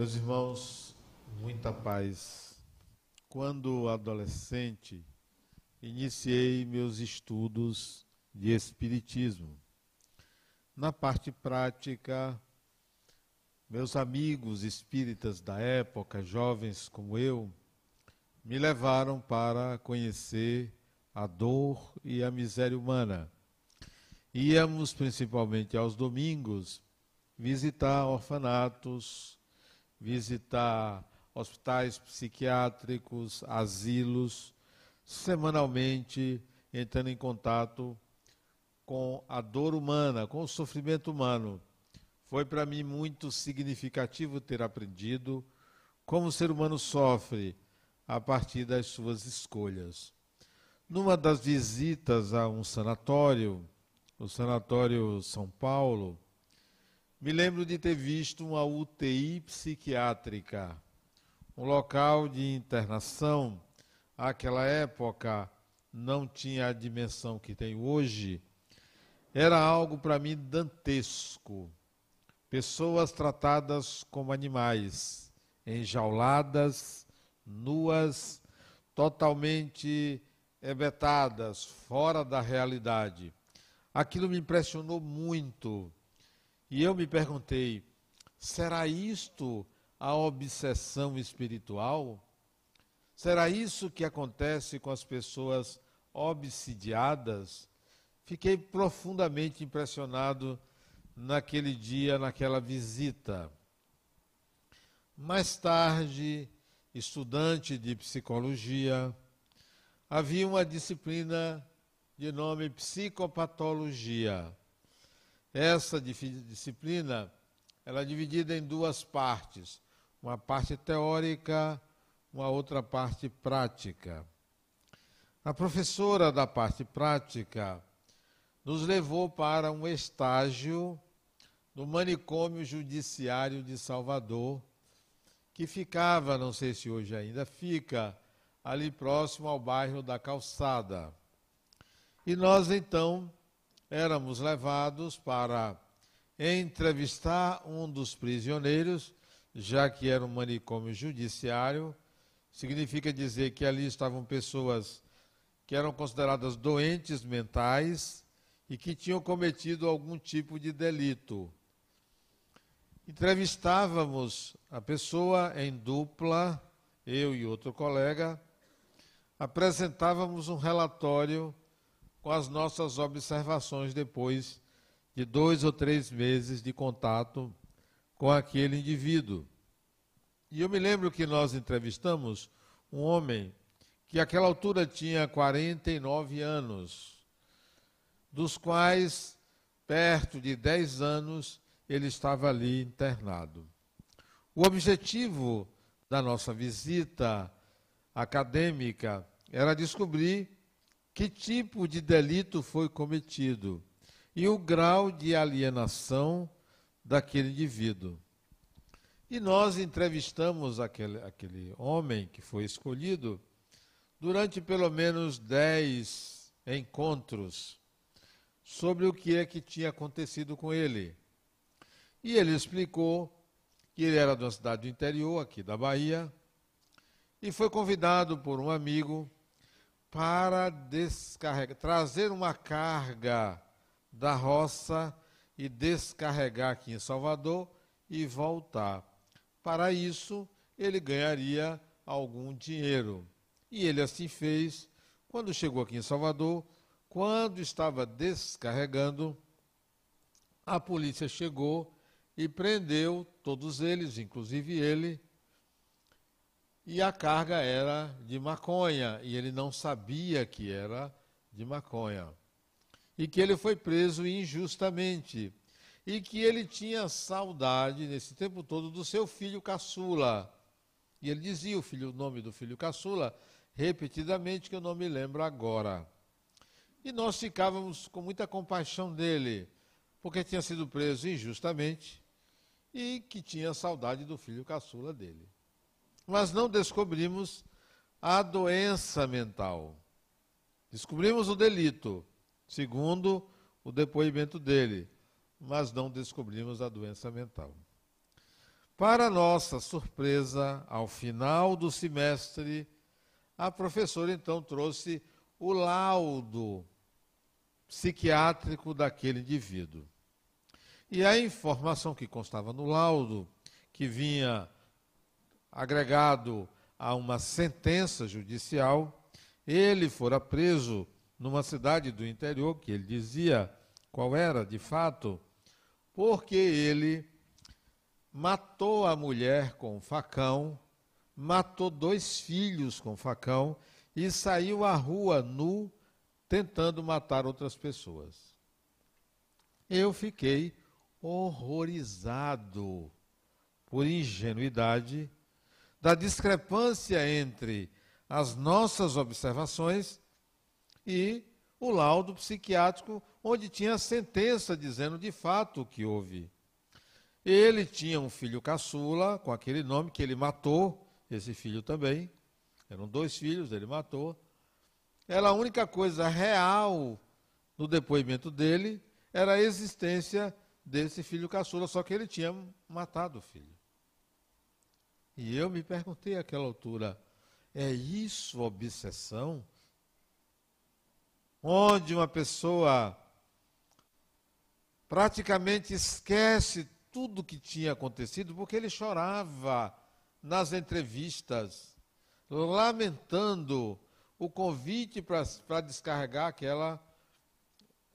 Meus irmãos, muita paz. Quando adolescente, iniciei meus estudos de Espiritismo. Na parte prática, meus amigos espíritas da época, jovens como eu, me levaram para conhecer a dor e a miséria humana. Íamos principalmente aos domingos visitar orfanatos, visitar hospitais psiquiátricos, asilos, semanalmente entrando em contato com a dor humana, com o sofrimento humano. Foi para mim muito significativo ter aprendido como o ser humano sofre a partir das suas escolhas. Numa das visitas a um sanatório, o Sanatório São Paulo, me lembro de ter visto uma UTI psiquiátrica, um local de internação. Àquela época não tinha a dimensão que tem hoje. Era algo para mim dantesco. Pessoas tratadas como animais, enjauladas, nuas, totalmente ebetadas, fora da realidade. Aquilo me impressionou muito e eu me perguntei: será isto a obsessão espiritual? Será isso que acontece com as pessoas obsidiadas? Fiquei profundamente impressionado naquele dia, naquela visita. Mais tarde, estudante de psicologia, havia uma disciplina de nome psicopatologia. Essa disciplina ela é dividida em duas partes, uma parte teórica, uma outra parte prática. A professora da parte prática nos levou para um estágio no manicômio judiciário de Salvador, que ficava, não sei se hoje ainda fica, ali próximo ao bairro da Calçada. E nós então éramos levados para entrevistar um dos prisioneiros, já que era um manicômio judiciário, significa dizer que ali estavam pessoas que eram consideradas doentes mentais e que tinham cometido algum tipo de delito. Entrevistávamos a pessoa em dupla, eu e outro colega, apresentávamos um relatório com as nossas observações depois de dois ou três meses de contato com aquele indivíduo. E eu me lembro que nós entrevistamos um homem que àquela altura tinha 49 anos, dos quais perto de 10 anos ele estava ali internado. O objetivo da nossa visita acadêmica era descobrir que tipo de delito foi cometido e o grau de alienação daquele indivíduo. E nós entrevistamos aquele, aquele homem que foi escolhido durante pelo menos dez encontros sobre o que é que tinha acontecido com ele. E ele explicou que ele era de uma cidade do interior, aqui da Bahia, e foi convidado por um amigo para descarregar, trazer uma carga da roça e descarregar aqui em Salvador e voltar. Para isso, ele ganharia algum dinheiro. E ele assim fez. Quando chegou aqui em Salvador, quando estava descarregando, a polícia chegou e prendeu todos eles, inclusive ele, e a carga era de maconha, e ele não sabia que era de maconha. E que ele foi preso injustamente. E que ele tinha saudade, nesse tempo todo, do seu filho caçula. E ele dizia o, filho, o nome do filho caçula repetidamente, que eu não me lembro agora. E nós ficávamos com muita compaixão dele, porque tinha sido preso injustamente e que tinha saudade do filho caçula dele mas não descobrimos a doença mental. Descobrimos o delito, segundo o depoimento dele, mas não descobrimos a doença mental. Para nossa surpresa, ao final do semestre, a professora então trouxe o laudo psiquiátrico daquele indivíduo. E a informação que constava no laudo, que vinha agregado a uma sentença judicial, ele fora preso numa cidade do interior, que ele dizia qual era de fato, porque ele matou a mulher com facão matou dois filhos com facão e saiu à rua nu tentando matar outras pessoas. Eu fiquei horrorizado por ingenuidade da discrepância entre as nossas observações e o laudo psiquiátrico, onde tinha a sentença dizendo de fato o que houve. Ele tinha um filho caçula com aquele nome que ele matou esse filho também. Eram dois filhos, ele matou. Era a única coisa real no depoimento dele era a existência desse filho caçula, só que ele tinha matado o filho. E eu me perguntei àquela altura: é isso obsessão? Onde uma pessoa praticamente esquece tudo que tinha acontecido porque ele chorava nas entrevistas, lamentando o convite para descarregar aquela,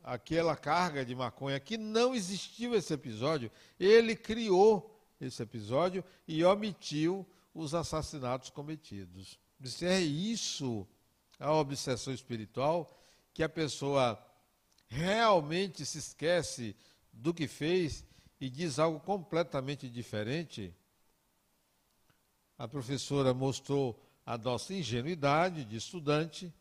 aquela carga de maconha, que não existiu esse episódio. Ele criou esse episódio e omitiu os assassinatos cometidos. É isso a obsessão espiritual, que a pessoa realmente se esquece do que fez e diz algo completamente diferente a professora mostrou a nossa ingenuidade de estudante,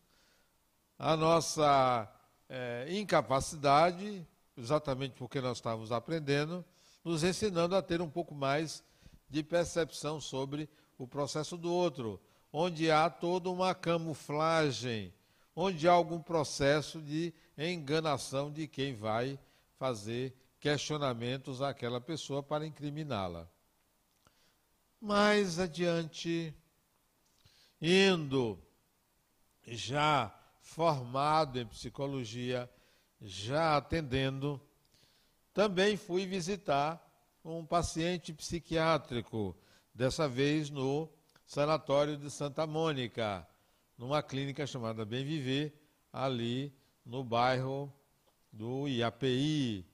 a nossa é, incapacidade, exatamente porque nós estávamos aprendendo, nos ensinando a ter um pouco mais de percepção sobre o processo do outro, onde há toda uma camuflagem, onde há algum processo de enganação de quem vai fazer questionamentos àquela pessoa para incriminá-la. Mais adiante, indo já formado em psicologia, já atendendo, também fui visitar um paciente psiquiátrico, dessa vez no Sanatório de Santa Mônica, numa clínica chamada Bem Viver, ali no bairro do IAPI,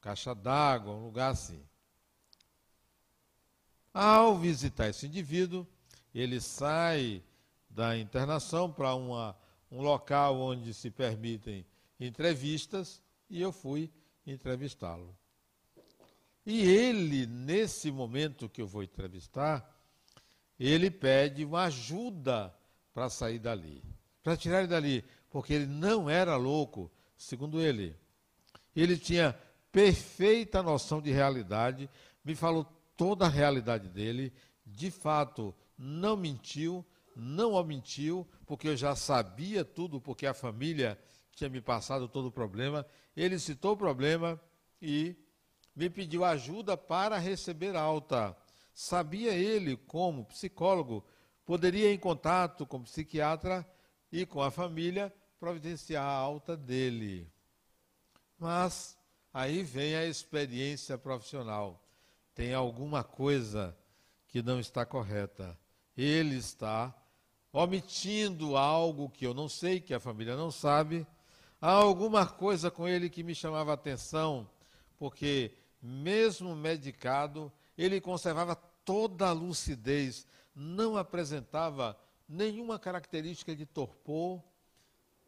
Caixa d'Água, um lugar assim. Ao visitar esse indivíduo, ele sai da internação para um local onde se permitem entrevistas e eu fui entrevistá-lo. E ele, nesse momento que eu vou entrevistar, ele pede uma ajuda para sair dali, para tirar ele dali, porque ele não era louco, segundo ele. Ele tinha perfeita noção de realidade, me falou toda a realidade dele, de fato, não mentiu, não omitiu, porque eu já sabia tudo, porque a família tinha me passado todo o problema. Ele citou o problema e me pediu ajuda para receber alta. Sabia ele, como psicólogo, poderia em contato com o psiquiatra e com a família providenciar a alta dele. Mas aí vem a experiência profissional tem alguma coisa que não está correta. Ele está omitindo algo que eu não sei, que a família não sabe. Há alguma coisa com ele que me chamava atenção, porque, mesmo medicado, ele conservava toda a lucidez, não apresentava nenhuma característica de torpor,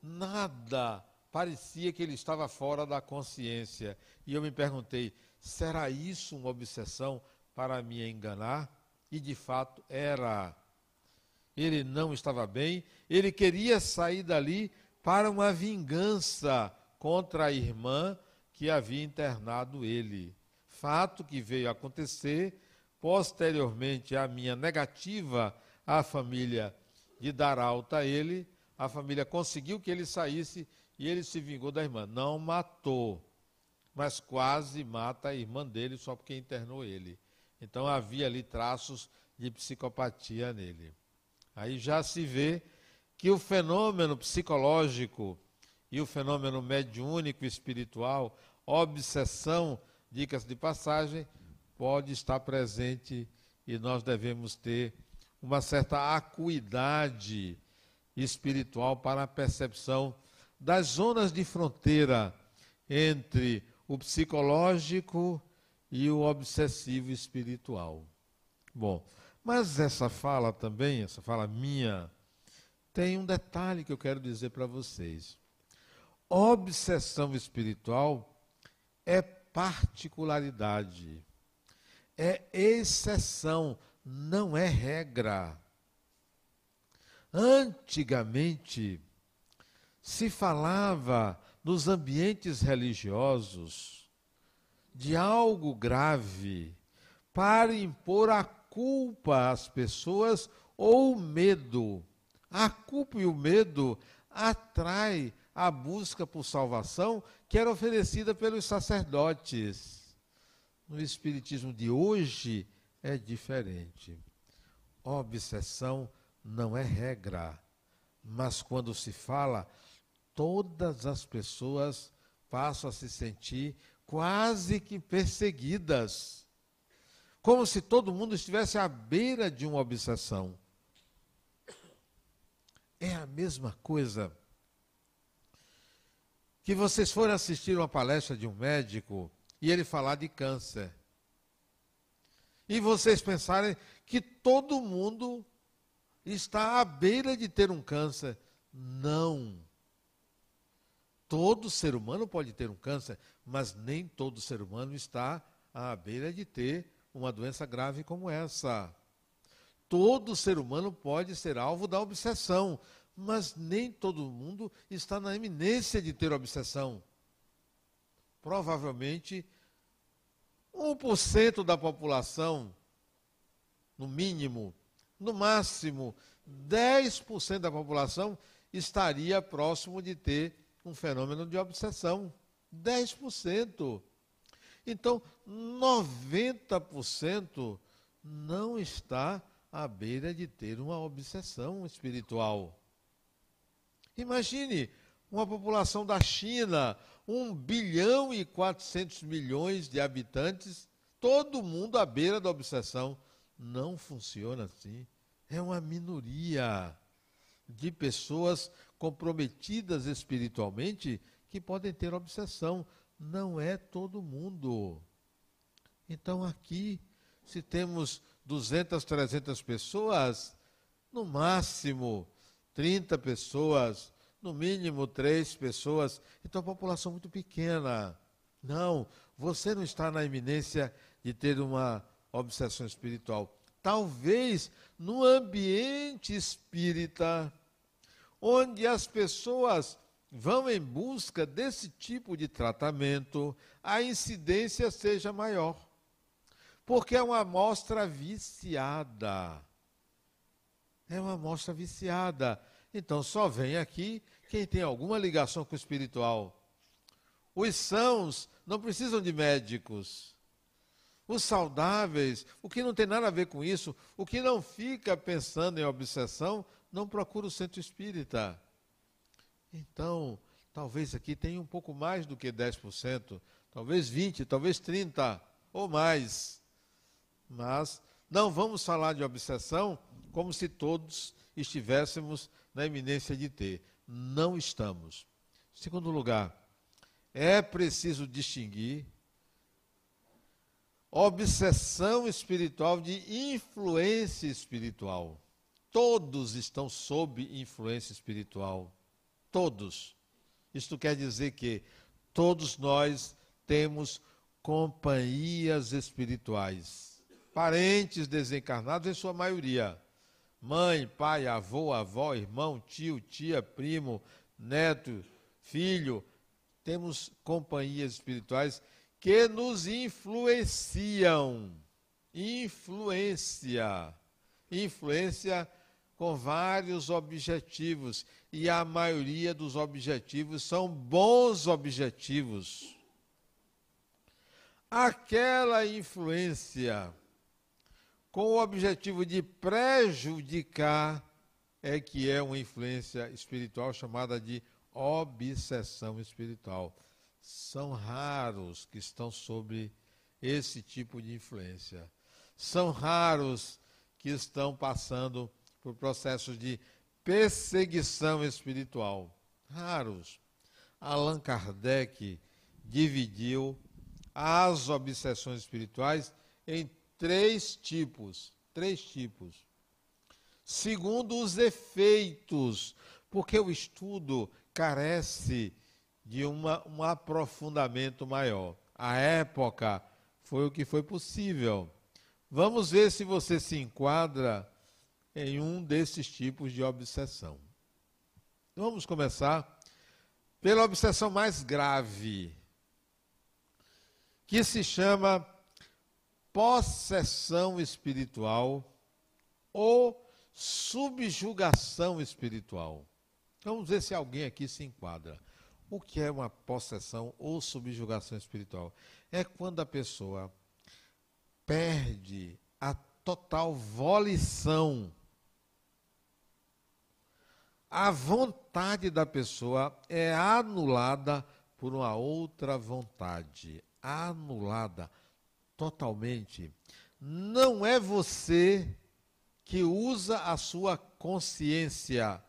nada. Parecia que ele estava fora da consciência. E eu me perguntei: Será isso uma obsessão para me enganar? E de fato era. Ele não estava bem, ele queria sair dali para uma vingança contra a irmã que havia internado ele. Fato que veio acontecer posteriormente à minha negativa à família de dar alta a ele, a família conseguiu que ele saísse e ele se vingou da irmã. Não matou, mas quase mata a irmã dele só porque internou ele. Então havia ali traços de psicopatia nele. Aí já se vê que o fenômeno psicológico e o fenômeno mediúnico espiritual, obsessão, dicas de passagem, pode estar presente e nós devemos ter uma certa acuidade espiritual para a percepção das zonas de fronteira entre o psicológico e o obsessivo espiritual. Bom, mas essa fala também, essa fala minha, tem um detalhe que eu quero dizer para vocês. Obsessão espiritual é particularidade, é exceção, não é regra. Antigamente, se falava nos ambientes religiosos de algo grave para impor a culpa às pessoas ou medo. A culpa e o medo atrai a busca por salvação que era oferecida pelos sacerdotes. No espiritismo de hoje é diferente. Obsessão não é regra, mas quando se fala, todas as pessoas passam a se sentir quase que perseguidas, como se todo mundo estivesse à beira de uma obsessão. É a mesma coisa que vocês forem assistir uma palestra de um médico e ele falar de câncer. E vocês pensarem que todo mundo está à beira de ter um câncer. Não. Todo ser humano pode ter um câncer, mas nem todo ser humano está à beira de ter uma doença grave como essa. Todo ser humano pode ser alvo da obsessão, mas nem todo mundo está na eminência de ter obsessão. Provavelmente, 1% da população, no mínimo, no máximo, 10% da população estaria próximo de ter um fenômeno de obsessão. 10%. Então, 90% não está à beira de ter uma obsessão espiritual. Imagine uma população da China, 1 bilhão e 400 milhões de habitantes, todo mundo à beira da obsessão. Não funciona assim. É uma minoria de pessoas comprometidas espiritualmente que podem ter obsessão. Não é todo mundo. Então, aqui, se temos 200, 300 pessoas, no máximo 30 pessoas, no mínimo 3 pessoas. Então, a população muito pequena. Não, você não está na iminência de ter uma obsessão espiritual. Talvez no ambiente espírita onde as pessoas vão em busca desse tipo de tratamento, a incidência seja maior. Porque é uma amostra viciada. É uma amostra viciada. Então só vem aqui quem tem alguma ligação com o espiritual. Os sãos não precisam de médicos. Os saudáveis, o que não tem nada a ver com isso, o que não fica pensando em obsessão, não procura o centro espírita. Então, talvez aqui tenha um pouco mais do que 10%, talvez 20%, talvez 30% ou mais. Mas não vamos falar de obsessão como se todos estivéssemos na iminência de ter. Não estamos. Segundo lugar, é preciso distinguir obsessão espiritual de influência espiritual. Todos estão sob influência espiritual. Todos. Isto quer dizer que todos nós temos companhias espirituais. Parentes desencarnados, em sua maioria. Mãe, pai, avô, avó, irmão, tio, tia, primo, neto, filho. Temos companhias espirituais que nos influenciam. Influência. Influência com vários objetivos e a maioria dos objetivos são bons objetivos. Aquela influência com o objetivo de prejudicar, é que é uma influência espiritual chamada de obsessão espiritual. São raros que estão sobre esse tipo de influência. São raros que estão passando por processos de perseguição espiritual. Raros. Allan Kardec dividiu as obsessões espirituais em três tipos. Três tipos. Segundo os efeitos, porque o estudo carece de uma, um aprofundamento maior. A época foi o que foi possível. Vamos ver se você se enquadra em um desses tipos de obsessão. Vamos começar pela obsessão mais grave, que se chama possessão espiritual ou subjugação espiritual. Vamos ver se alguém aqui se enquadra. O que é uma possessão ou subjugação espiritual? É quando a pessoa perde a total volição. A vontade da pessoa é anulada por uma outra vontade. Anulada totalmente. Não é você que usa a sua consciência.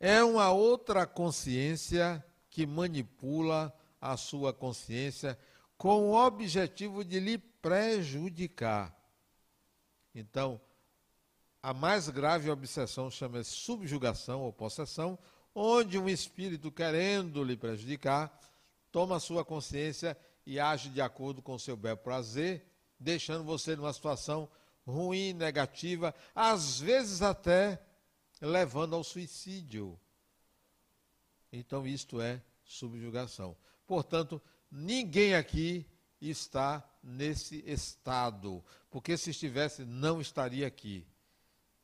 É uma outra consciência que manipula a sua consciência com o objetivo de lhe prejudicar. Então, a mais grave obsessão chama-se subjugação ou possessão, onde um espírito querendo lhe prejudicar toma sua consciência e age de acordo com o seu bel prazer, deixando você numa situação ruim, negativa, às vezes até levando ao suicídio. Então, isto é subjugação. Portanto, ninguém aqui está nesse estado, porque se estivesse, não estaria aqui.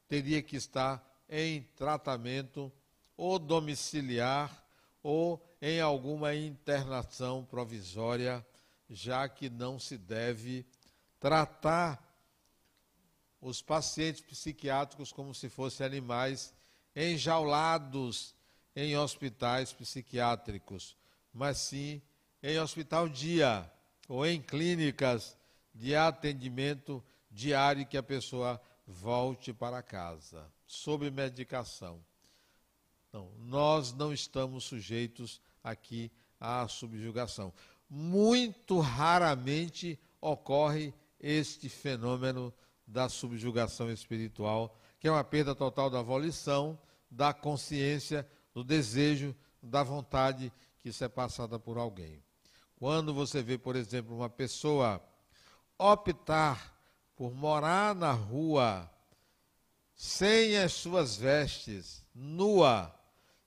Teria que estar em tratamento ou domiciliar ou em alguma internação provisória, já que não se deve tratar os pacientes psiquiátricos como se fossem animais enjaulados em hospitais psiquiátricos, mas sim em hospital dia ou em clínicas de atendimento diário que a pessoa volte para casa, sob medicação. Não, nós não estamos sujeitos aqui à subjugação. Muito raramente ocorre este fenômeno da subjugação espiritual, que é uma perda total da volição, da consciência, do desejo, da vontade que isso é passada por alguém. Quando você vê, por exemplo, uma pessoa optar por morar na rua sem as suas vestes, nua,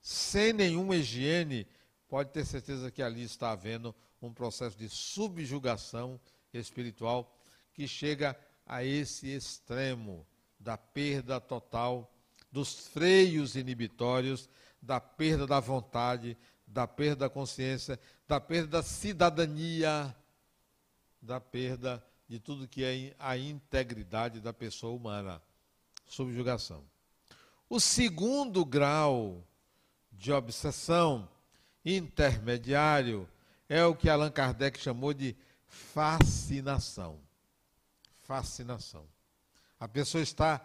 sem nenhuma higiene, pode ter certeza que ali está havendo um processo de subjugação espiritual que chega a esse extremo da perda total dos freios inibitórios, da perda da vontade, da perda da consciência, da perda da cidadania, da perda de tudo que é a integridade da pessoa humana. Subjugação. O segundo grau de obsessão intermediário é o que Allan Kardec chamou de fascinação. Fascinação. A pessoa está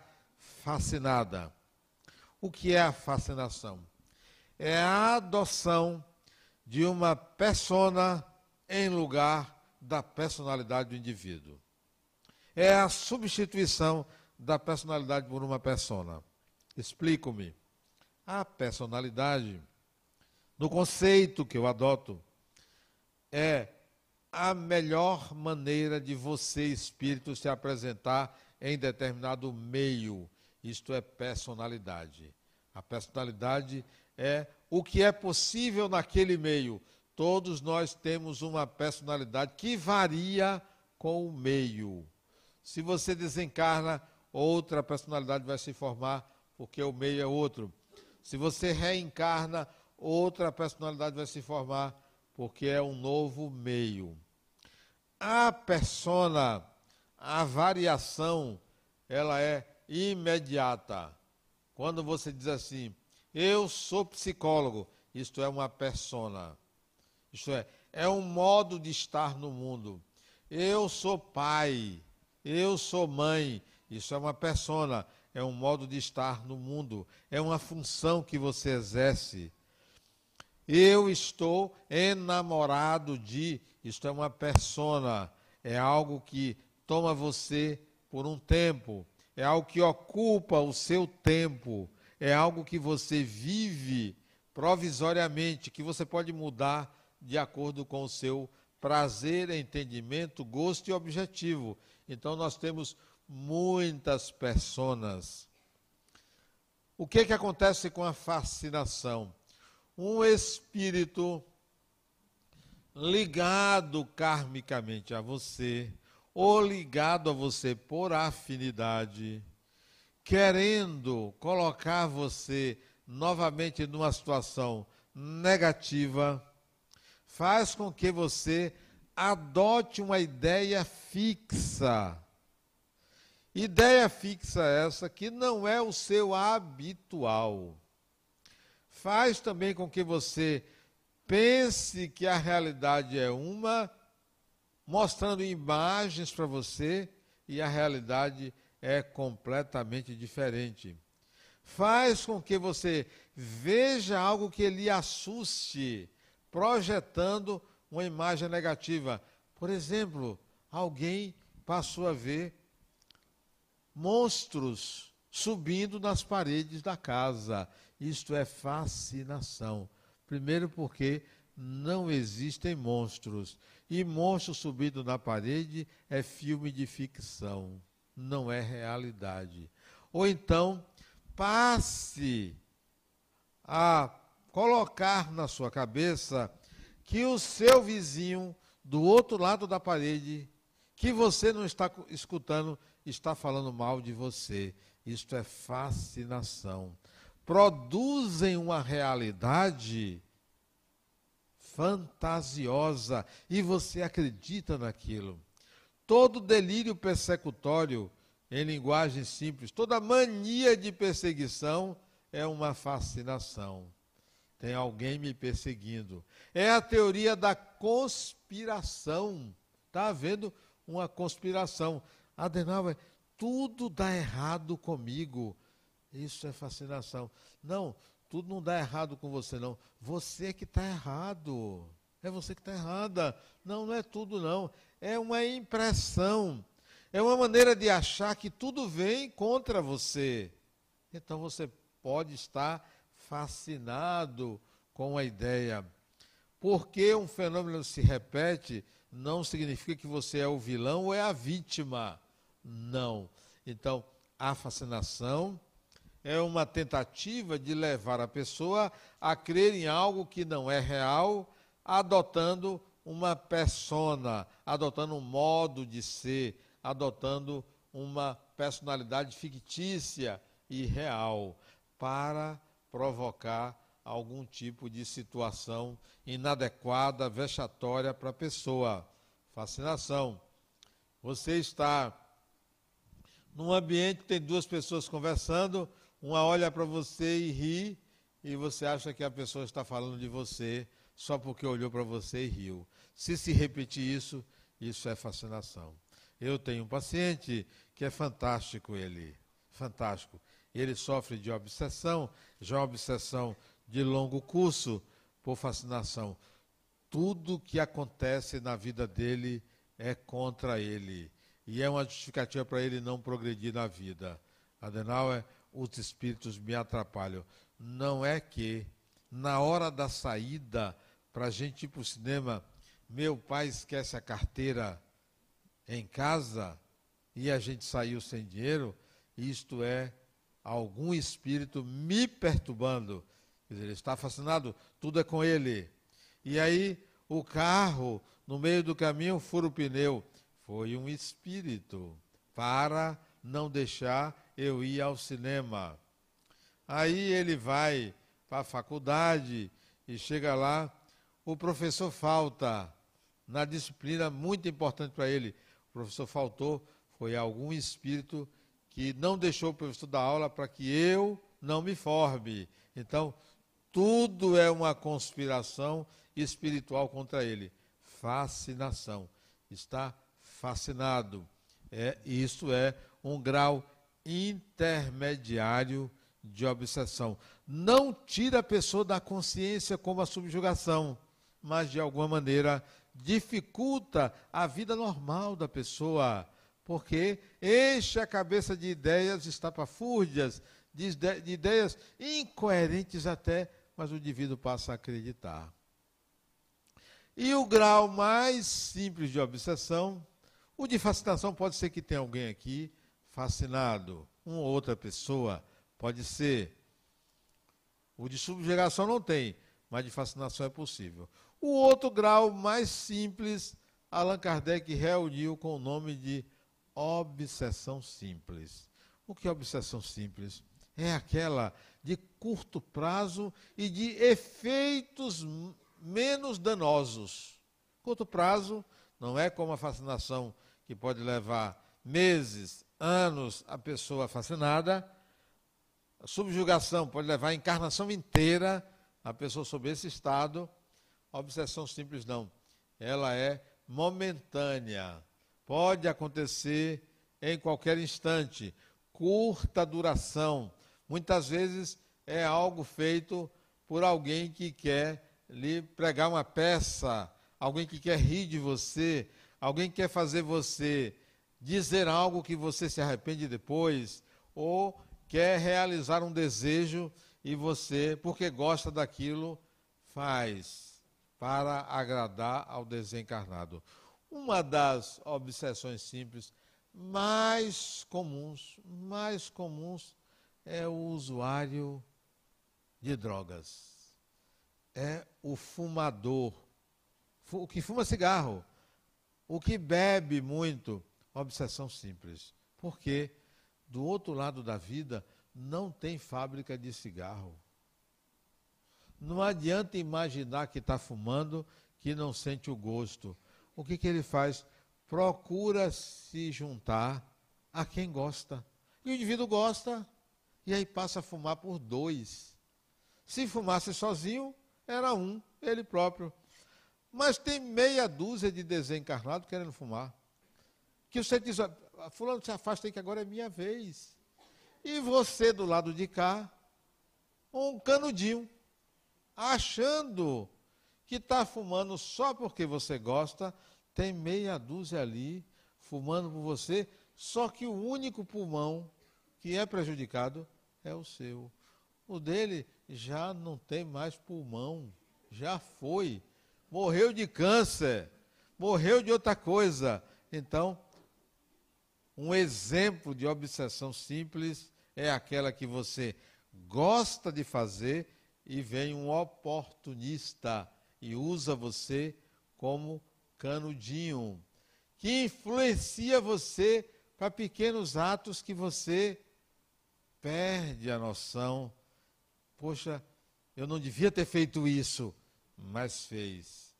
fascinada. O que é a fascinação? É a adoção de uma persona em lugar da personalidade do indivíduo. É a substituição da personalidade por uma persona. Explico-me. A personalidade, no conceito que eu adoto, é a melhor maneira de você, espírito, se apresentar em determinado meio. Isto é personalidade. A personalidade é o que é possível naquele meio. Todos nós temos uma personalidade que varia com o meio. Se você desencarna, outra personalidade vai se formar, porque o meio é outro. Se você reencarna, outra personalidade vai se formar, porque é um novo meio. A persona, a variação ela é imediata. Quando você diz assim, eu sou psicólogo, isto é uma persona. Isto é, é um modo de estar no mundo. Eu sou pai, eu sou mãe, isso é uma persona, é um modo de estar no mundo, é uma função que você exerce. Eu estou enamorado de, isto é uma persona, é algo que toma você por um tempo, é algo que ocupa o seu tempo, é algo que você vive provisoriamente, que você pode mudar de acordo com o seu prazer, entendimento, gosto e objetivo. Então nós temos muitas personas. O que, que acontece com a fascinação? Um espírito ligado karmicamente a você, ou ligado a você por afinidade, querendo colocar você novamente numa situação negativa, faz com que você adote uma ideia fixa. Ideia fixa essa que não é o seu habitual. Faz também com que você pense que a realidade é uma, mostrando imagens para você e a realidade é completamente diferente. Faz com que você veja algo que lhe assuste, projetando uma imagem negativa. Por exemplo, alguém passou a ver monstros subindo nas paredes da casa. Isto é fascinação. Primeiro, porque não existem monstros. E monstro subindo na parede é filme de ficção, não é realidade. Ou então, passe a colocar na sua cabeça que o seu vizinho do outro lado da parede, que você não está escutando, está falando mal de você. Isto é fascinação. Produzem uma realidade fantasiosa e você acredita naquilo. Todo delírio persecutório, em linguagem simples, toda mania de perseguição é uma fascinação. Tem alguém me perseguindo. É a teoria da conspiração. Está havendo uma conspiração. Adenauer, tudo dá errado comigo. Isso é fascinação. Não, tudo não dá errado com você, não. Você que está errado. É você que está errada. Não, não é tudo, não. É uma impressão. É uma maneira de achar que tudo vem contra você. Então você pode estar fascinado com a ideia. Porque um fenômeno se repete, não significa que você é o vilão ou é a vítima. Não. Então, a fascinação é uma tentativa de levar a pessoa a crer em algo que não é real, adotando uma persona, adotando um modo de ser, adotando uma personalidade fictícia e real, para provocar algum tipo de situação inadequada, vexatória para a pessoa. Fascinação. Você está num ambiente que tem duas pessoas conversando, uma olha para você e ri, e você acha que a pessoa está falando de você só porque olhou para você e riu. Se se repetir isso, isso é fascinação. Eu tenho um paciente que é fantástico ele, fantástico ele sofre de obsessão, já obsessão de longo curso por fascinação. Tudo que acontece na vida dele é contra ele. E é uma justificativa para ele não progredir na vida. Adenauer, os espíritos me atrapalham. Não é que, na hora da saída, para a gente ir para o cinema, meu pai esquece a carteira em casa e a gente saiu sem dinheiro. Isto é algum espírito me perturbando. Quer dizer, ele está fascinado, tudo é com ele. E aí o carro, no meio do caminho, fura o pneu. Foi um espírito para não deixar eu ir ao cinema. Aí ele vai para a faculdade e chega lá, o professor falta na disciplina muito importante para ele. O professor faltou, foi algum espírito que não deixou o professor dar aula para que eu não me forme. Então, tudo é uma conspiração espiritual contra ele. Fascinação. Está fascinado. É, isso é um grau intermediário de obsessão. Não tira a pessoa da consciência como a subjugação, mas de alguma maneira dificulta a vida normal da pessoa, porque enche a cabeça de ideias estapafúrdias, de, de ideias incoerentes até, mas o indivíduo passa a acreditar. E o grau mais simples de obsessão, o de fascinação pode ser que tenha alguém aqui fascinado, uma outra pessoa, pode ser. O de subjugação não tem, mas de fascinação é possível. O outro grau mais simples, Allan Kardec reuniu com o nome de obsessão simples. O que é obsessão simples? É aquela de curto prazo e de efeitos menos danosos. Curto prazo não é como a fascinação que pode levar meses, anos a pessoa fascinada. A subjugação pode levar a encarnação inteira a pessoa sob esse estado. A obsessão simples não. Ela é momentânea. Pode acontecer em qualquer instante. Curta duração. Muitas vezes é algo feito por alguém que quer lhe pregar uma peça, alguém que quer rir de você, alguém que quer fazer você dizer algo que você se arrepende depois, ou quer realizar um desejo e você, porque gosta daquilo, faz para agradar ao desencarnado. Uma das obsessões simples mais comuns, mais comuns é o usuário de drogas. É o fumador, o que fuma cigarro, o que bebe muito, obsessão simples. Porque do outro lado da vida não tem fábrica de cigarro. Não adianta imaginar que está fumando que não sente o gosto. O que, que ele faz? Procura se juntar a quem gosta. E o indivíduo gosta, e aí passa a fumar por dois. Se fumasse sozinho, era um, ele próprio. Mas tem meia dúzia de desencarnados querendo fumar que você diz, fulano se afasta aí que agora é minha vez. E você do lado de cá, um canudinho, achando que está fumando só porque você gosta, tem meia dúzia ali fumando por você, só que o único pulmão que é prejudicado é o seu. O dele já não tem mais pulmão, já foi. Morreu de câncer, morreu de outra coisa. Então, um exemplo de obsessão simples é aquela que você gosta de fazer e vem um oportunista e usa você como canudinho, que influencia você para pequenos atos que você perde a noção. Poxa, eu não devia ter feito isso, mas fez.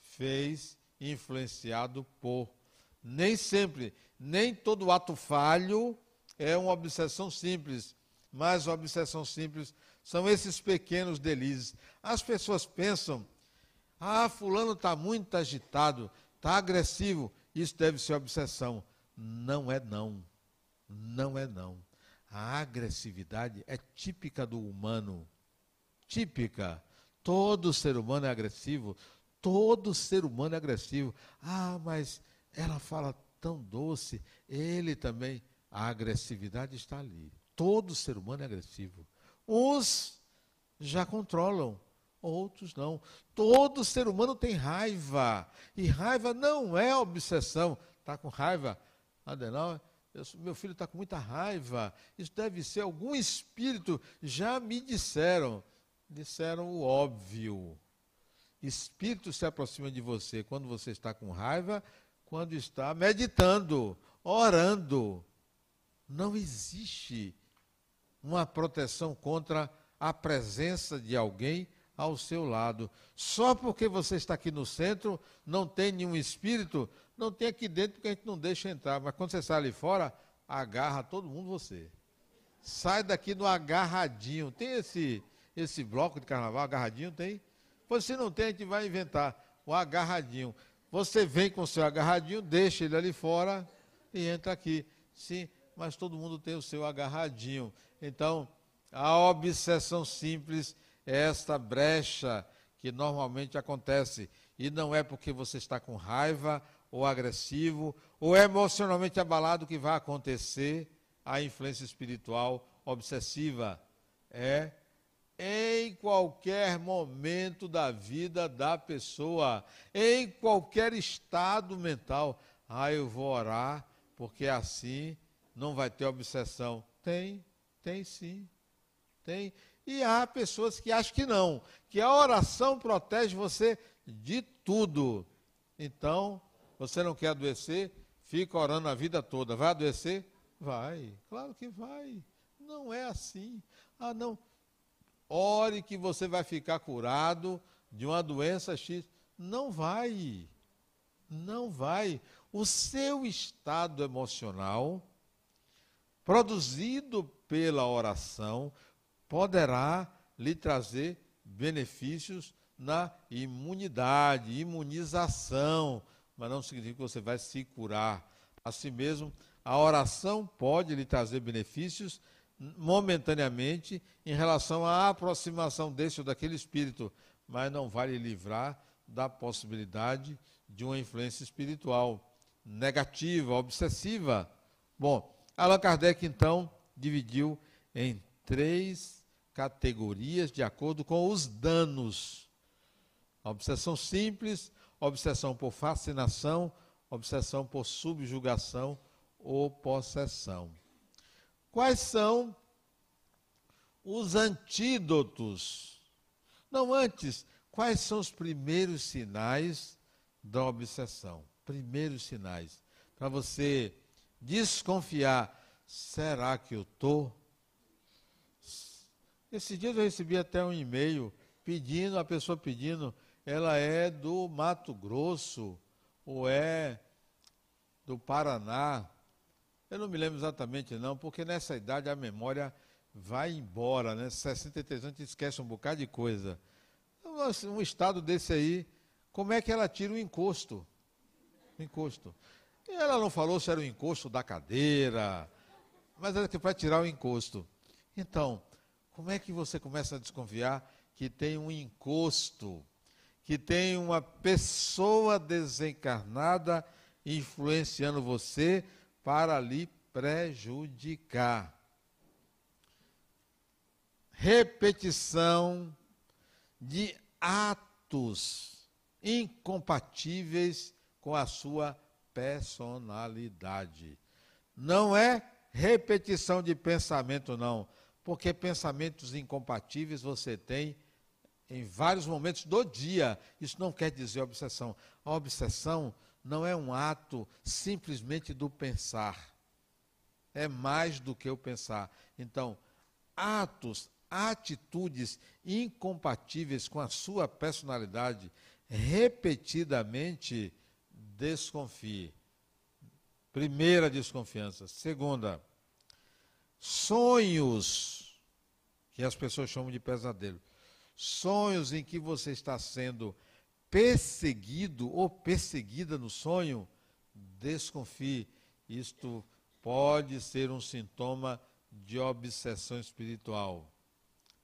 Fez influenciado por. Nem sempre nem todo ato falho é uma obsessão simples, mas a obsessão simples são esses pequenos delícias. As pessoas pensam, ah, fulano está muito agitado, está agressivo, isso deve ser obsessão. Não é não, não é não. A agressividade é típica do humano, típica. Todo ser humano é agressivo, todo ser humano é agressivo. Ah, mas ela fala tão doce, ele também, a agressividade está ali. Todo ser humano é agressivo. Uns já controlam, outros não. Todo ser humano tem raiva. E raiva não é obsessão. Está com raiva? Adenal, meu filho está com muita raiva. Isso deve ser algum espírito. Já me disseram. Disseram o óbvio. Espírito se aproxima de você quando você está com raiva quando está meditando, orando. Não existe uma proteção contra a presença de alguém ao seu lado. Só porque você está aqui no centro, não tem nenhum espírito, não tem aqui dentro porque a gente não deixa entrar. Mas quando você sai ali fora, agarra todo mundo você. Sai daqui no agarradinho. Tem esse, esse bloco de carnaval, agarradinho? Tem? Pois se não tem, a gente vai inventar o agarradinho. Você vem com o seu agarradinho, deixa ele ali fora e entra aqui. Sim, mas todo mundo tem o seu agarradinho. Então, a obsessão simples é esta brecha que normalmente acontece. E não é porque você está com raiva ou agressivo ou emocionalmente abalado que vai acontecer a influência espiritual obsessiva. É em qualquer momento da vida da pessoa, em qualquer estado mental. Ah, eu vou orar, porque assim não vai ter obsessão. Tem, tem sim. Tem. E há pessoas que acham que não, que a oração protege você de tudo. Então, você não quer adoecer? Fica orando a vida toda. Vai adoecer? Vai. Claro que vai. Não é assim. Ah, não. Ore que você vai ficar curado de uma doença X. Não vai. Não vai. O seu estado emocional, produzido pela oração, poderá lhe trazer benefícios na imunidade, imunização, mas não significa que você vai se curar. Assim mesmo, a oração pode lhe trazer benefícios momentaneamente em relação à aproximação desse ou daquele espírito, mas não vai lhe livrar da possibilidade de uma influência espiritual negativa, obsessiva. Bom, Allan Kardec então dividiu em três categorias de acordo com os danos. obsessão simples, obsessão por fascinação, obsessão por subjugação ou possessão. Quais são os antídotos? Não antes, quais são os primeiros sinais da obsessão? Primeiros sinais. Para você desconfiar, será que eu estou? Esses dias eu recebi até um e-mail pedindo, a pessoa pedindo, ela é do Mato Grosso ou é do Paraná. Eu não me lembro exatamente, não, porque nessa idade a memória vai embora, né? 63 anos a gente esquece um bocado de coisa. Um estado desse aí, como é que ela tira o encosto? O encosto. E ela não falou se era o encosto da cadeira, mas era que para tirar o encosto. Então, como é que você começa a desconfiar que tem um encosto, que tem uma pessoa desencarnada influenciando você? Para lhe prejudicar. Repetição de atos incompatíveis com a sua personalidade. Não é repetição de pensamento, não, porque pensamentos incompatíveis você tem em vários momentos do dia. Isso não quer dizer obsessão. A obsessão não é um ato simplesmente do pensar. É mais do que o pensar. Então, atos, atitudes incompatíveis com a sua personalidade, repetidamente desconfie. Primeira desconfiança. Segunda, sonhos, que as pessoas chamam de pesadelo. Sonhos em que você está sendo perseguido ou perseguida no sonho, desconfie. Isto pode ser um sintoma de obsessão espiritual.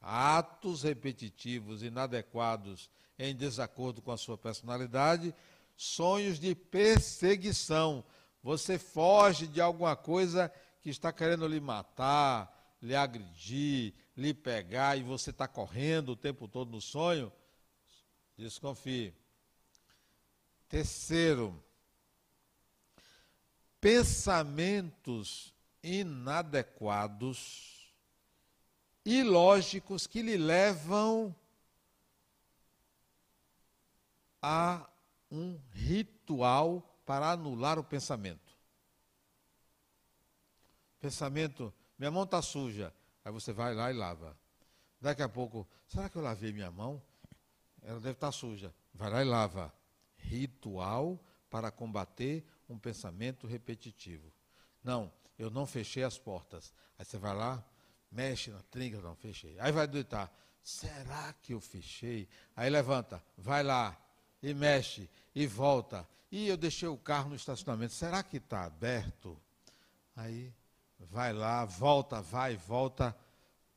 Atos repetitivos, inadequados, em desacordo com a sua personalidade, sonhos de perseguição. Você foge de alguma coisa que está querendo lhe matar, lhe agredir, lhe pegar, e você está correndo o tempo todo no sonho Desconfie. Terceiro, pensamentos inadequados, ilógicos, que lhe levam a um ritual para anular o pensamento. Pensamento, minha mão está suja. Aí você vai lá e lava. Daqui a pouco, será que eu lavei minha mão? ela deve estar suja. Vai lá e lava. Ritual para combater um pensamento repetitivo. Não, eu não fechei as portas. Aí você vai lá, mexe na trinca, não fechei. Aí vai deitar, será que eu fechei? Aí levanta, vai lá e mexe e volta. E eu deixei o carro no estacionamento, será que está aberto? Aí vai lá, volta, vai, volta.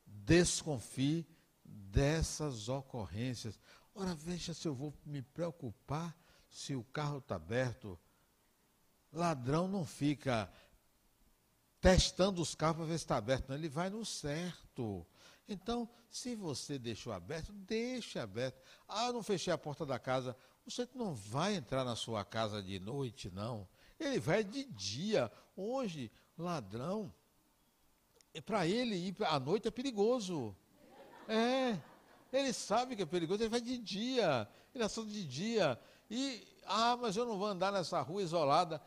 Desconfie dessas ocorrências. Ora, veja se eu vou me preocupar se o carro está aberto. Ladrão não fica testando os carros para ver se está aberto, não. Ele vai no certo. Então, se você deixou aberto, deixe aberto. Ah, eu não fechei a porta da casa. Você não vai entrar na sua casa de noite, não. Ele vai de dia. Hoje, ladrão, para ele ir à noite é perigoso. É. Ele sabe que é perigoso, ele vai de dia. Ele assume de dia. E, ah, mas eu não vou andar nessa rua isolada.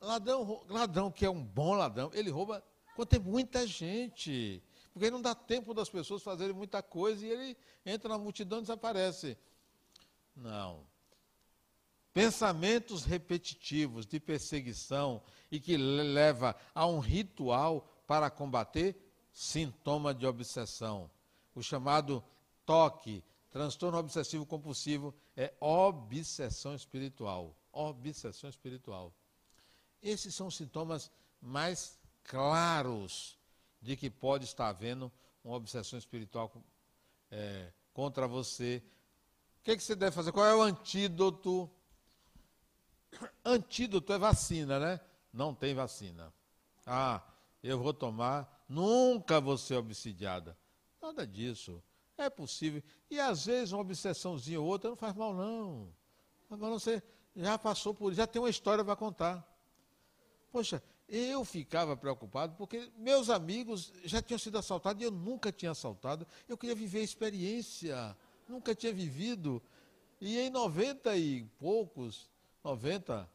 Ladrão, ladrão que é um bom ladrão, ele rouba quando tem muita gente. Porque não dá tempo das pessoas fazerem muita coisa e ele entra na multidão e desaparece. Não. Pensamentos repetitivos de perseguição e que leva a um ritual para combater sintoma de obsessão. O chamado toque, transtorno obsessivo compulsivo, é obsessão espiritual. Obsessão espiritual. Esses são os sintomas mais claros de que pode estar havendo uma obsessão espiritual é, contra você. O que, é que você deve fazer? Qual é o antídoto? Antídoto é vacina, né? Não tem vacina. Ah, eu vou tomar, nunca vou ser obsidiada. Nada disso. É possível. E às vezes uma obsessãozinha ou outra não faz mal, não. Mas você já passou por já tem uma história para contar. Poxa, eu ficava preocupado porque meus amigos já tinham sido assaltados e eu nunca tinha assaltado. Eu queria viver a experiência, nunca tinha vivido. E em 90 e poucos, 90,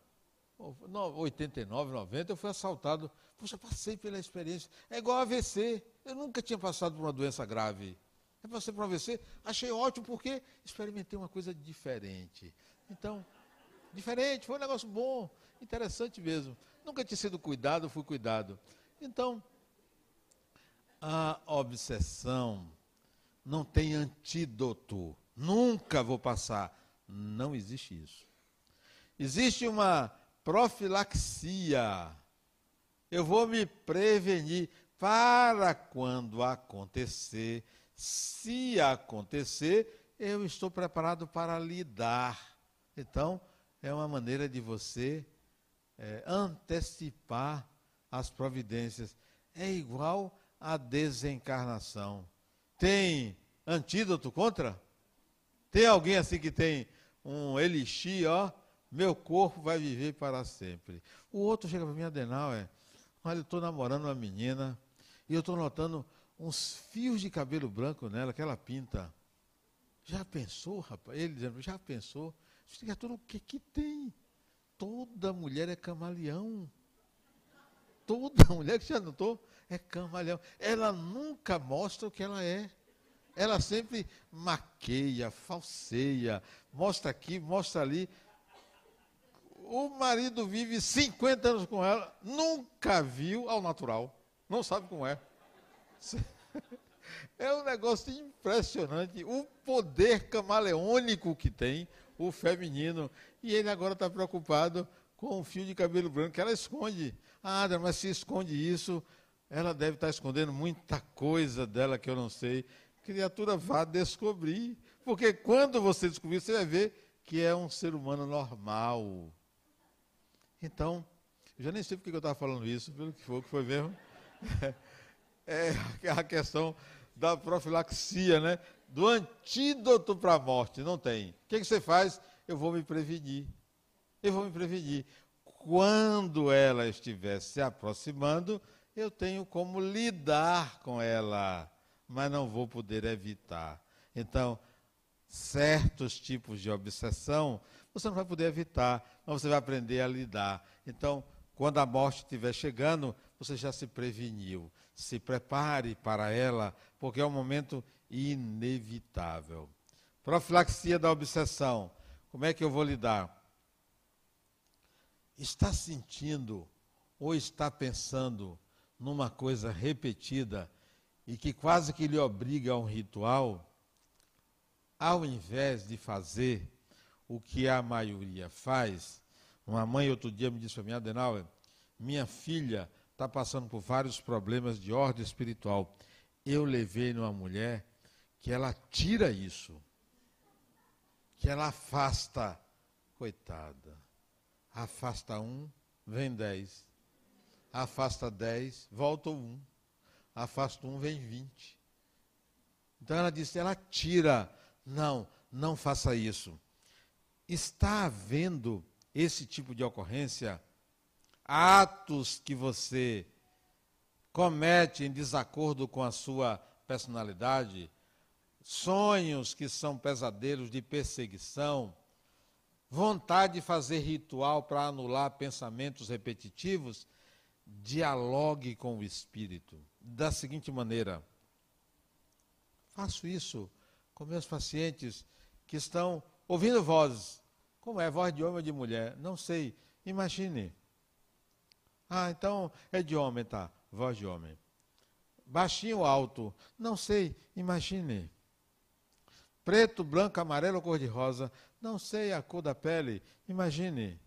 89, 90, eu fui assaltado. Poxa, passei pela experiência. É igual AVC. Eu nunca tinha passado por uma doença grave. Eu passei por um AVC, achei ótimo porque experimentei uma coisa diferente. Então, diferente, foi um negócio bom, interessante mesmo. Nunca tinha sido cuidado, fui cuidado. Então, a obsessão não tem antídoto. Nunca vou passar. Não existe isso. Existe uma profilaxia. Eu vou me prevenir para quando acontecer. Se acontecer, eu estou preparado para lidar. Então, é uma maneira de você é, antecipar as providências. É igual a desencarnação. Tem antídoto contra? Tem alguém assim que tem um elixir, ó, meu corpo vai viver para sempre. O outro chega para mim, Adenal, é, olha, eu estou namorando uma menina e eu estou notando uns fios de cabelo branco nela que ela pinta. Já pensou, rapaz? Ele dizendo, já pensou? Criatura, o que que tem? Toda mulher é camaleão. Toda mulher que já notou é camaleão. Ela nunca mostra o que ela é. Ela sempre maqueia, falseia, mostra aqui, mostra ali. O marido vive 50 anos com ela, nunca viu ao natural. Não sabe como é. É um negócio impressionante. O poder camaleônico que tem o feminino. E ele agora está preocupado com o fio de cabelo branco que ela esconde. Ah, mas se esconde isso, ela deve estar tá escondendo muita coisa dela que eu não sei. Criatura, vá descobrir. Porque quando você descobrir, você vai ver que é um ser humano normal. Então, eu já nem sei porque eu estava falando isso, pelo que foi, que foi mesmo. É a questão da profilaxia, né? do antídoto para a morte. Não tem. O que, que você faz? Eu vou me prevenir. Eu vou me prevenir. Quando ela estiver se aproximando, eu tenho como lidar com ela, mas não vou poder evitar. Então, certos tipos de obsessão você não vai poder evitar, mas você vai aprender a lidar. Então, quando a morte estiver chegando, você já se preveniu. Se prepare para ela, porque é um momento inevitável. Profilaxia da obsessão. Como é que eu vou lidar? Está sentindo ou está pensando numa coisa repetida e que quase que lhe obriga a um ritual, ao invés de fazer o que a maioria faz, uma mãe outro dia me disse para mim, Adenauer, minha filha está passando por vários problemas de ordem espiritual. Eu levei numa mulher que ela tira isso, que ela afasta, coitada, afasta um, vem dez, afasta dez, volta um, afasta um, vem vinte. Então ela disse, ela tira, não, não faça isso. Está havendo esse tipo de ocorrência? Atos que você comete em desacordo com a sua personalidade, sonhos que são pesadelos de perseguição, vontade de fazer ritual para anular pensamentos repetitivos, dialogue com o espírito da seguinte maneira: faço isso com meus pacientes que estão ouvindo vozes. Como é voz de homem ou de mulher? Não sei. Imagine. Ah, então é de homem, tá? Voz de homem. Baixinho ou alto? Não sei. Imagine. Preto, branco, amarelo ou cor-de-rosa? Não sei a cor da pele. Imagine.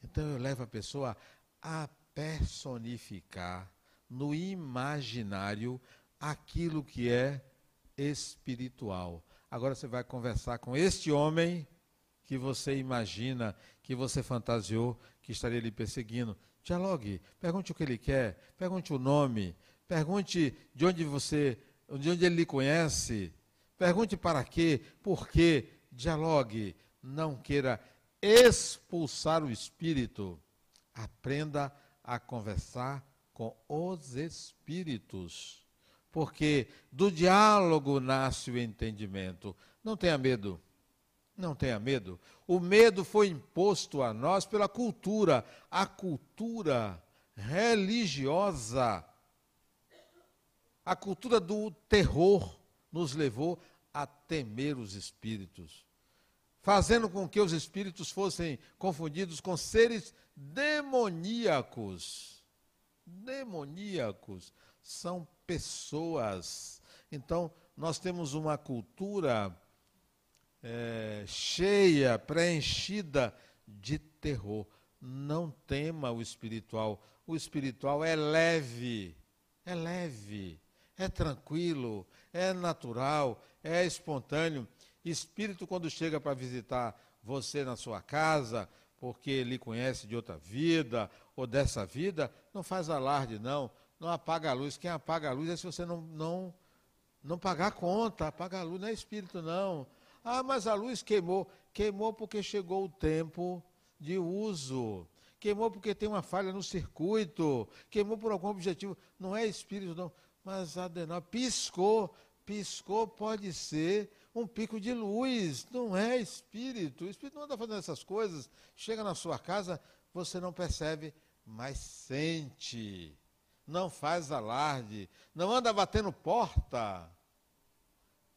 Então eu levo a pessoa a personificar no imaginário aquilo que é espiritual. Agora você vai conversar com este homem que você imagina, que você fantasiou que estaria lhe perseguindo. Dialogue, pergunte o que ele quer, pergunte o nome, pergunte de onde você, de onde ele lhe conhece, Pergunte para quê, por quê, dialogue, não queira expulsar o espírito. Aprenda a conversar com os espíritos. Porque do diálogo nasce o entendimento. Não tenha medo. Não tenha medo. O medo foi imposto a nós pela cultura, a cultura religiosa. A cultura do terror nos levou a temer os espíritos, fazendo com que os espíritos fossem confundidos com seres demoníacos. Demoníacos são pessoas. Então, nós temos uma cultura é, cheia, preenchida de terror. Não tema o espiritual. O espiritual é leve, é leve é tranquilo, é natural, é espontâneo. Espírito, quando chega para visitar você na sua casa, porque ele conhece de outra vida ou dessa vida, não faz alarde, não. Não apaga a luz. Quem apaga a luz é se você não, não, não pagar conta. Apaga a luz não é espírito, não. Ah, mas a luz queimou. Queimou porque chegou o tempo de uso. Queimou porque tem uma falha no circuito. Queimou por algum objetivo. Não é espírito, não. Mas Adenal piscou, piscou pode ser um pico de luz, não é espírito. O espírito não anda fazendo essas coisas. Chega na sua casa, você não percebe, mas sente. Não faz alarde, não anda batendo porta.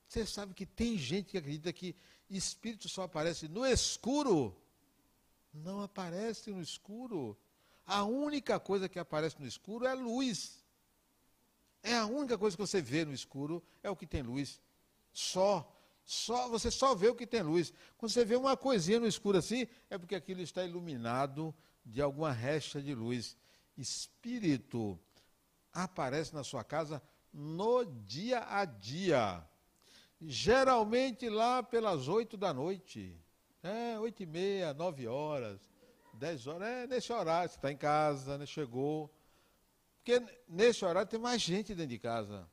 Você sabe que tem gente que acredita que espírito só aparece no escuro. Não aparece no escuro. A única coisa que aparece no escuro é luz. É a única coisa que você vê no escuro é o que tem luz. Só. Só, você só vê o que tem luz. Quando você vê uma coisinha no escuro assim, é porque aquilo está iluminado de alguma resta de luz. Espírito aparece na sua casa no dia a dia. Geralmente lá pelas oito da noite. É, oito e meia, nove horas, dez horas. É nesse horário, você está em casa, né, chegou. Porque nesse horário tem mais gente dentro de casa.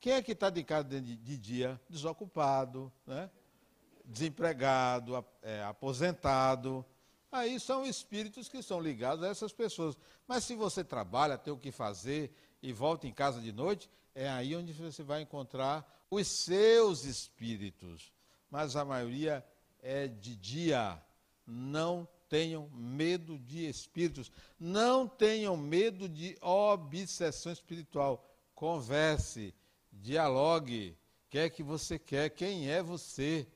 Quem é que está de casa de, de, dia? Desocupado, né? desempregado, é, aposentado. Aí são espíritos que são ligados a essas pessoas. Mas se você trabalha, tem o que fazer e volta em casa de noite, é aí onde você vai encontrar os seus espíritos. Mas a maioria é de dia. Não tenham medo de espíritos, não tenham medo de obsessão espiritual. Converse, dialogue, quer que você quer, quem é você.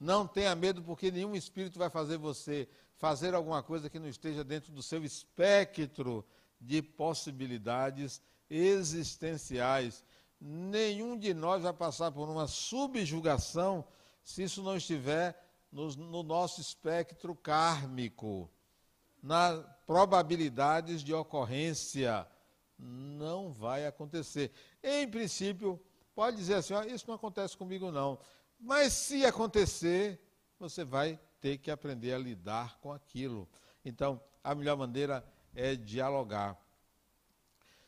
Não tenha medo, porque nenhum espírito vai fazer você fazer alguma coisa que não esteja dentro do seu espectro de possibilidades existenciais. Nenhum de nós vai passar por uma subjugação se isso não estiver no, no nosso espectro kármico, nas probabilidades de ocorrência. Não vai acontecer. Em princípio, pode dizer assim: oh, isso não acontece comigo, não. Mas se acontecer, você vai ter que aprender a lidar com aquilo. Então, a melhor maneira é dialogar.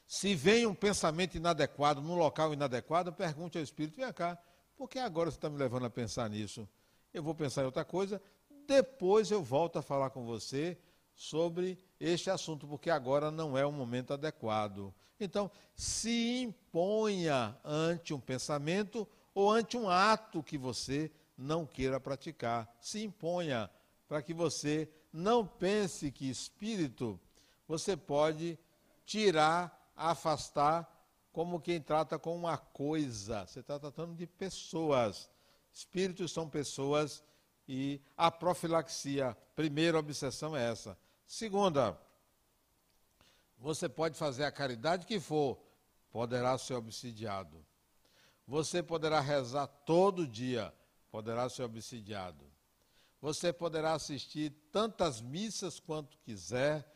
Se vem um pensamento inadequado, num local inadequado, pergunte ao Espírito: vem cá, por que agora você está me levando a pensar nisso? Eu vou pensar em outra coisa, depois eu volto a falar com você sobre este assunto, porque agora não é o momento adequado. Então, se imponha ante um pensamento ou ante um ato que você não queira praticar. Se imponha para que você não pense que espírito você pode tirar, afastar, como quem trata com uma coisa. Você está tratando de pessoas. Espíritos são pessoas e a profilaxia, primeira obsessão é essa. Segunda, você pode fazer a caridade que for, poderá ser obsidiado. Você poderá rezar todo dia, poderá ser obsidiado. Você poderá assistir tantas missas quanto quiser,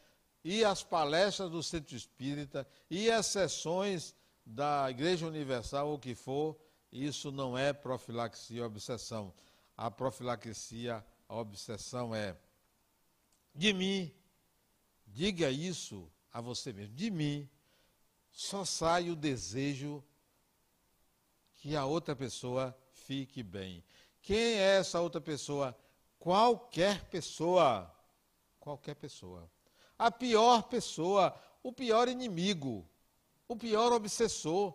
e as palestras do Centro Espírita, e as sessões da Igreja Universal, o que for, isso não é profilaxia obsessão. A profilaxia, a obsessão é de mim, diga isso a você mesmo, de mim só sai o desejo que a outra pessoa fique bem. Quem é essa outra pessoa? Qualquer pessoa. Qualquer pessoa. A pior pessoa, o pior inimigo, o pior obsessor.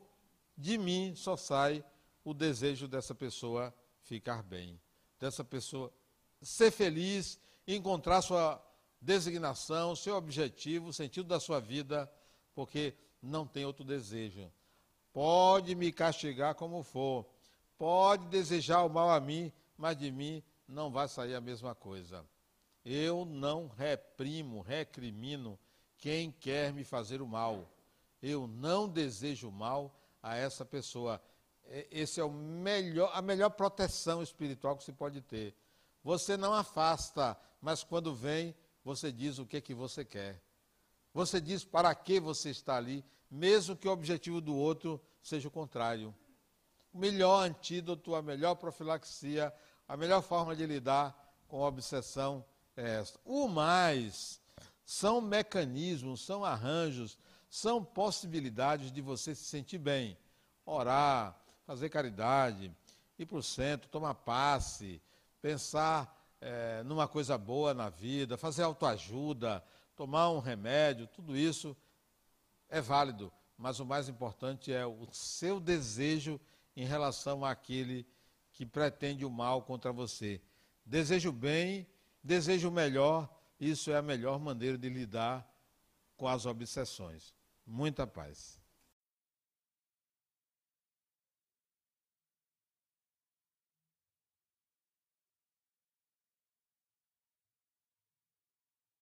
De mim só sai o desejo dessa pessoa ficar bem, dessa pessoa ser feliz, encontrar sua designação, seu objetivo, o sentido da sua vida, porque não tem outro desejo. Pode me castigar como for, pode desejar o mal a mim, mas de mim não vai sair a mesma coisa. Eu não reprimo, recrimino quem quer me fazer o mal. Eu não desejo mal a essa pessoa. Esse é o melhor, a melhor proteção espiritual que se pode ter. Você não afasta, mas quando vem, você diz o que que você quer. Você diz para que você está ali, mesmo que o objetivo do outro seja o contrário. O melhor antídoto, a melhor profilaxia, a melhor forma de lidar com a obsessão é esta. O mais são mecanismos, são arranjos, são possibilidades de você se sentir bem. Orar, fazer caridade, ir para o centro, tomar passe, pensar é, numa coisa boa na vida, fazer autoajuda, tomar um remédio, tudo isso é válido, mas o mais importante é o seu desejo em relação àquele que pretende o mal contra você. Desejo bem, desejo melhor, isso é a melhor maneira de lidar com as obsessões. Muita paz.